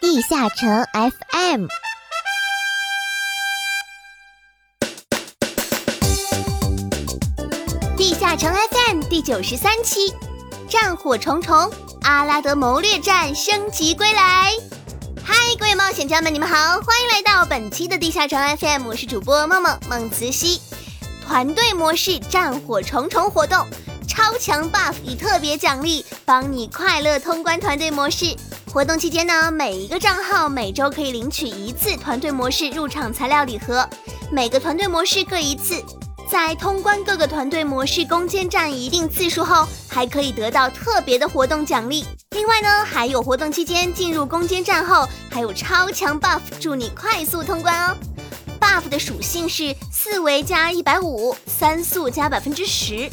地下城 FM。地下城 FM 第九十三期，战火重重，阿拉德谋略战升级归来。嗨，各位冒险家们，你们好，欢迎来到本期的地下城 FM，我是主播梦梦梦慈溪。团队模式战火重重活动，超强 buff 与特别奖励，帮你快乐通关团队模式。活动期间呢，每一个账号每周可以领取一次团队模式入场材料礼盒，每个团队模式各一次。在通关各个团队模式攻坚战一定次数后，还可以得到特别的活动奖励。另外呢，还有活动期间进入攻坚战后，还有超强 buff 助你快速通关哦。buff 的属性是四维加一百五，三速加百分之十，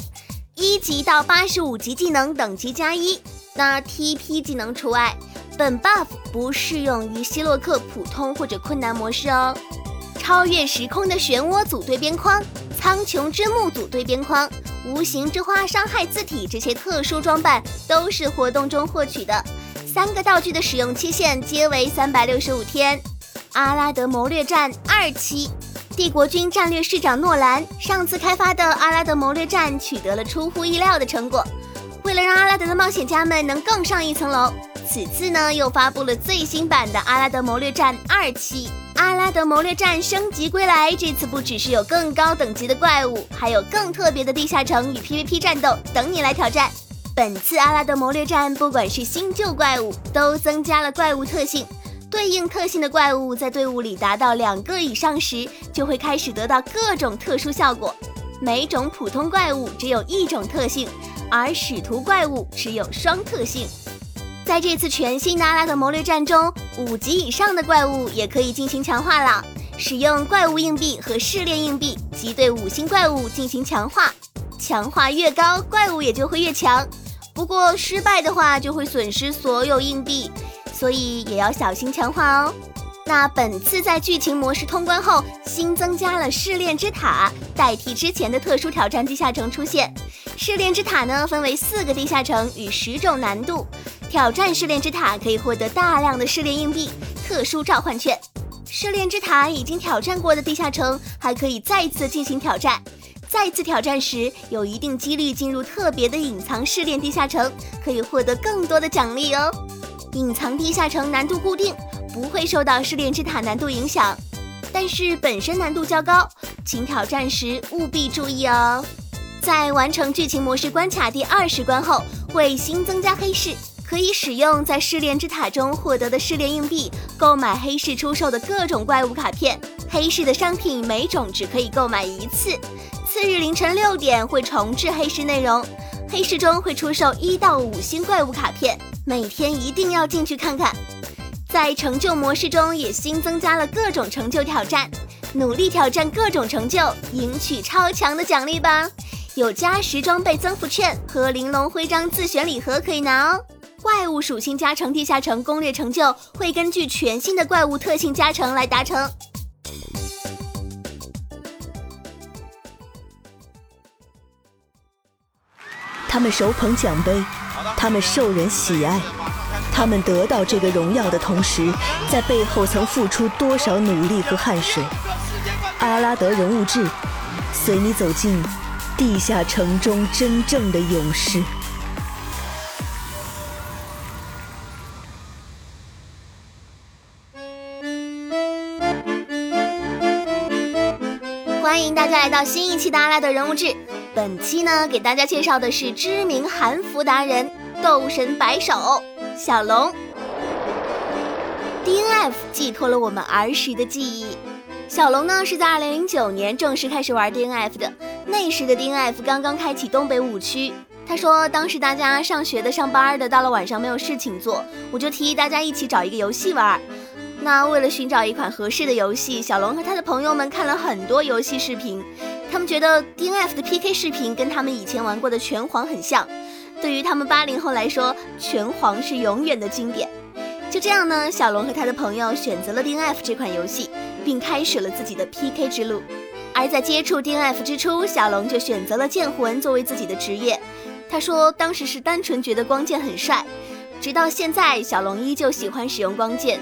一级到八十五级技能等级加一，那 TP 技能除外。本 buff 不适用于希洛克普通或者困难模式哦。超越时空的漩涡组队边框。苍穹之木组队边框、无形之花伤害字体这些特殊装扮都是活动中获取的。三个道具的使用期限皆为三百六十五天。阿拉德谋略战二期，帝国军战略师长诺兰上次开发的阿拉德谋略战取得了出乎意料的成果。为了让阿拉德的冒险家们能更上一层楼，此次呢又发布了最新版的阿拉德谋略战二期。阿拉德谋略战升级归来，这次不只是有更高等级的怪物，还有更特别的地下城与 PVP 战斗等你来挑战。本次阿拉德谋略战，不管是新旧怪物，都增加了怪物特性。对应特性的怪物在队伍里达到两个以上时，就会开始得到各种特殊效果。每种普通怪物只有一种特性，而使徒怪物只有双特性。在这次全新的阿拉德谋略战中，五级以上的怪物也可以进行强化了。使用怪物硬币和试炼硬币即对五星怪物进行强化，强化越高，怪物也就会越强。不过失败的话就会损失所有硬币，所以也要小心强化哦。那本次在剧情模式通关后，新增加了试炼之塔，代替之前的特殊挑战地下城出现。试炼之塔呢，分为四个地下城与十种难度。挑战试炼之塔可以获得大量的试炼硬币、特殊召唤券。试炼之塔已经挑战过的地下城还可以再次进行挑战。再次挑战时，有一定几率进入特别的隐藏试炼地下城，可以获得更多的奖励哦。隐藏地下城难度固定，不会受到试炼之塔难度影响，但是本身难度较高，请挑战时务必注意哦。在完成剧情模式关卡第二十关后，会新增加黑市。可以使用在试炼之塔中获得的试炼硬币购买黑市出售的各种怪物卡片。黑市的商品每种只可以购买一次。次日凌晨六点会重置黑市内容，黑市中会出售一到五星怪物卡片，每天一定要进去看看。在成就模式中也新增加了各种成就挑战，努力挑战各种成就，赢取超强的奖励吧！有加时装备增幅券和玲珑徽章自选礼盒可以拿哦。怪物属性加成地下城攻略成就会根据全新的怪物特性加成来达成。他们手捧奖杯，他们受人喜爱，他们得到这个荣耀的同时，在背后曾付出多少努力和汗水？阿拉德人物志，随你走进地下城中真正的勇士。大家来到新一期的阿拉德人物志。本期呢，给大家介绍的是知名韩服达人斗神白手小龙。DNF 寄托了我们儿时的记忆。小龙呢，是在2009年正式开始玩 DNF 的。那时的 DNF 刚刚开启东北五区。他说，当时大家上学的、上班的，到了晚上没有事情做，我就提议大家一起找一个游戏玩。那为了寻找一款合适的游戏，小龙和他的朋友们看了很多游戏视频，他们觉得 DNF 的 PK 视频跟他们以前玩过的拳皇很像。对于他们八零后来说，拳皇是永远的经典。就这样呢，小龙和他的朋友选择了 DNF 这款游戏，并开始了自己的 PK 之路。而在接触 DNF 之初，小龙就选择了剑魂作为自己的职业。他说，当时是单纯觉得光剑很帅。直到现在，小龙依旧喜欢使用光剑。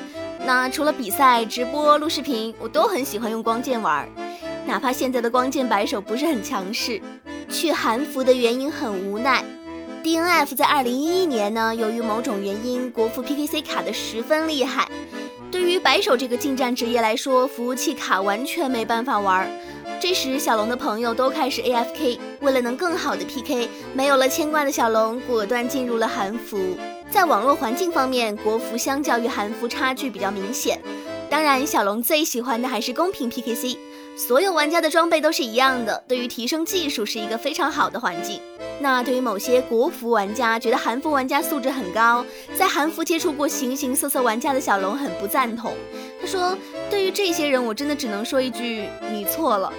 那除了比赛、直播、录视频，我都很喜欢用光剑玩。哪怕现在的光剑白手不是很强势，去韩服的原因很无奈。DNF 在2011年呢，由于某种原因，国服 PKC 卡的十分厉害。对于白手这个近战职业来说，服务器卡完全没办法玩。这时，小龙的朋友都开始 AFK，为了能更好的 PK，没有了牵挂的小龙果断进入了韩服。在网络环境方面，国服相较于韩服差距比较明显。当然，小龙最喜欢的还是公平 PKC，所有玩家的装备都是一样的，对于提升技术是一个非常好的环境。那对于某些国服玩家觉得韩服玩家素质很高，在韩服接触过形形色色玩家的小龙很不赞同。他说：“对于这些人，我真的只能说一句，你错了。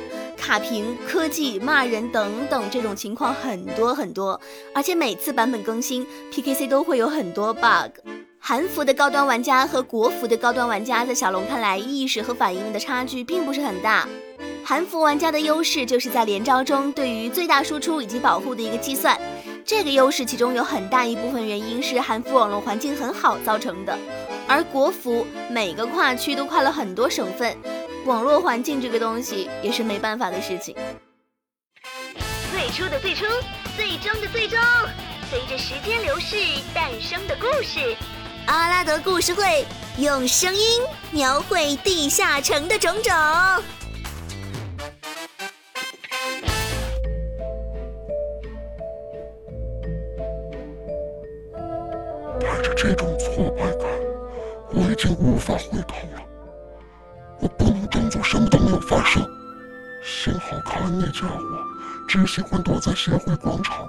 卡屏、科技、骂人等等这种情况很多很多，而且每次版本更新，PKC 都会有很多 bug。”韩服的高端玩家和国服的高端玩家，在小龙看来，意识和反应的差距并不是很大。韩服玩家的优势就是在连招中对于最大输出以及保护的一个计算，这个优势其中有很大一部分原因是韩服网络环境很好造成的。而国服每个跨区都跨了很多省份，网络环境这个东西也是没办法的事情。最初的最初，最终的最终，随着时间流逝诞生的故事。阿拉德故事会用声音描绘地下城的种种。带着这种挫败感，我已经无法回头了。我不能装作什么都没有发生。幸好卡恩那家伙只喜欢躲在协会广场。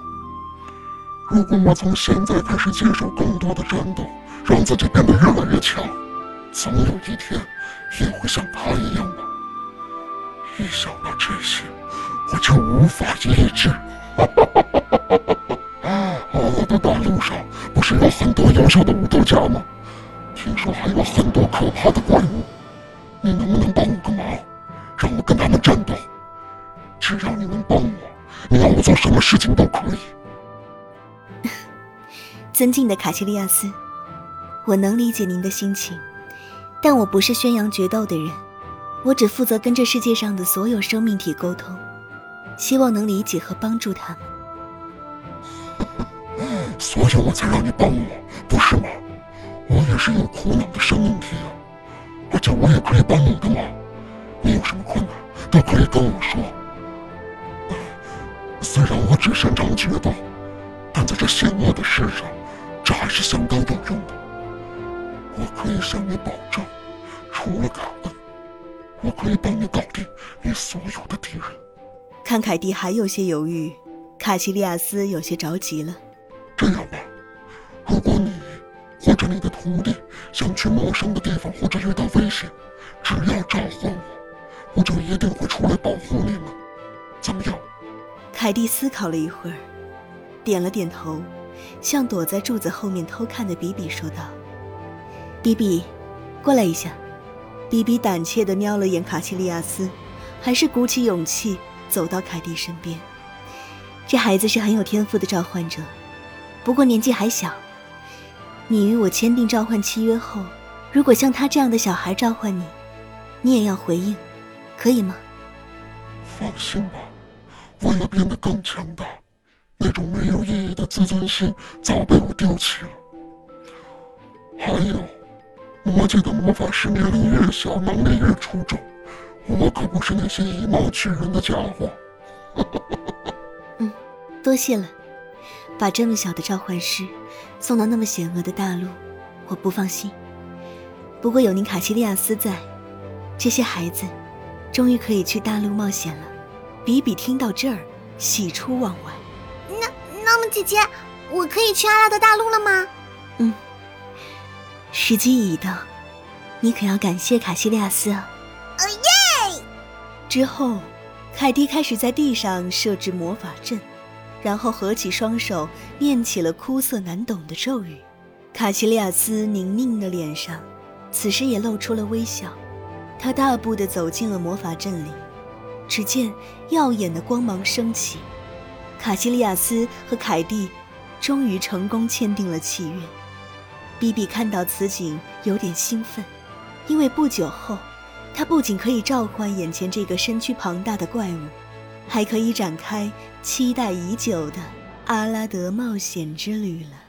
如果我从现在开始接受更多的战斗，让自己变得越来越强，总有一天也会像他一样吧。一想到这些，我就无法抑制。我的大路上不是有很多优秀的武斗家吗？听说还有很多可怕的怪物。你能不能帮我个忙，让我跟他们战斗？只要你能帮我，你要我做什么事情都可以。尊敬的卡西利亚斯。我能理解您的心情，但我不是宣扬决斗的人，我只负责跟这世界上的所有生命体沟通，希望能理解和帮助他们。所以我才让你帮我，不是吗？我也是有苦恼的生命体啊，而且我也可以帮你的忙。你有什么困难都可以跟我说。虽然我只擅长决斗，但在这险恶的世上，这还是相当有用的。我可以向你保证，除了卡恩，我可以帮你搞定你所有的敌人。看凯蒂还有些犹豫，卡西利亚斯有些着急了。这样吧，如果你或者你的徒弟想去陌生的地方或者遇到危险，只要召唤我，我就一定会出来保护你们。怎么样？凯蒂思考了一会儿，点了点头，向躲在柱子后面偷看的比比说道。比比，过来一下。比比胆怯地瞄了眼卡西利亚斯，还是鼓起勇气走到凯蒂身边。这孩子是很有天赋的召唤者，不过年纪还小。你与我签订召唤契约后，如果像他这样的小孩召唤你，你也要回应，可以吗？放心吧，为了变得更强大，那种没有意义的自尊心早被我丢弃了。还有。魔界的魔法师年龄越小，能力越出众。我可不是那些以貌取人的家伙。嗯，多谢了。把这么小的召唤师送到那么险恶的大陆，我不放心。不过有您卡西利亚斯在，这些孩子终于可以去大陆冒险了。比比听到这儿，喜出望外。那那么，姐姐，我可以去阿拉德大陆了吗？嗯。时机已到，你可要感谢卡西利亚斯啊！哦耶！之后，凯蒂开始在地上设置魔法阵，然后合起双手念起了枯涩难懂的咒语。卡西利亚斯凝凝的脸上，此时也露出了微笑。他大步地走进了魔法阵里，只见耀眼的光芒升起，卡西利亚斯和凯蒂终于成功签订了契约。比比看到此景有点兴奋，因为不久后，他不仅可以召唤眼前这个身躯庞大的怪物，还可以展开期待已久的阿拉德冒险之旅了。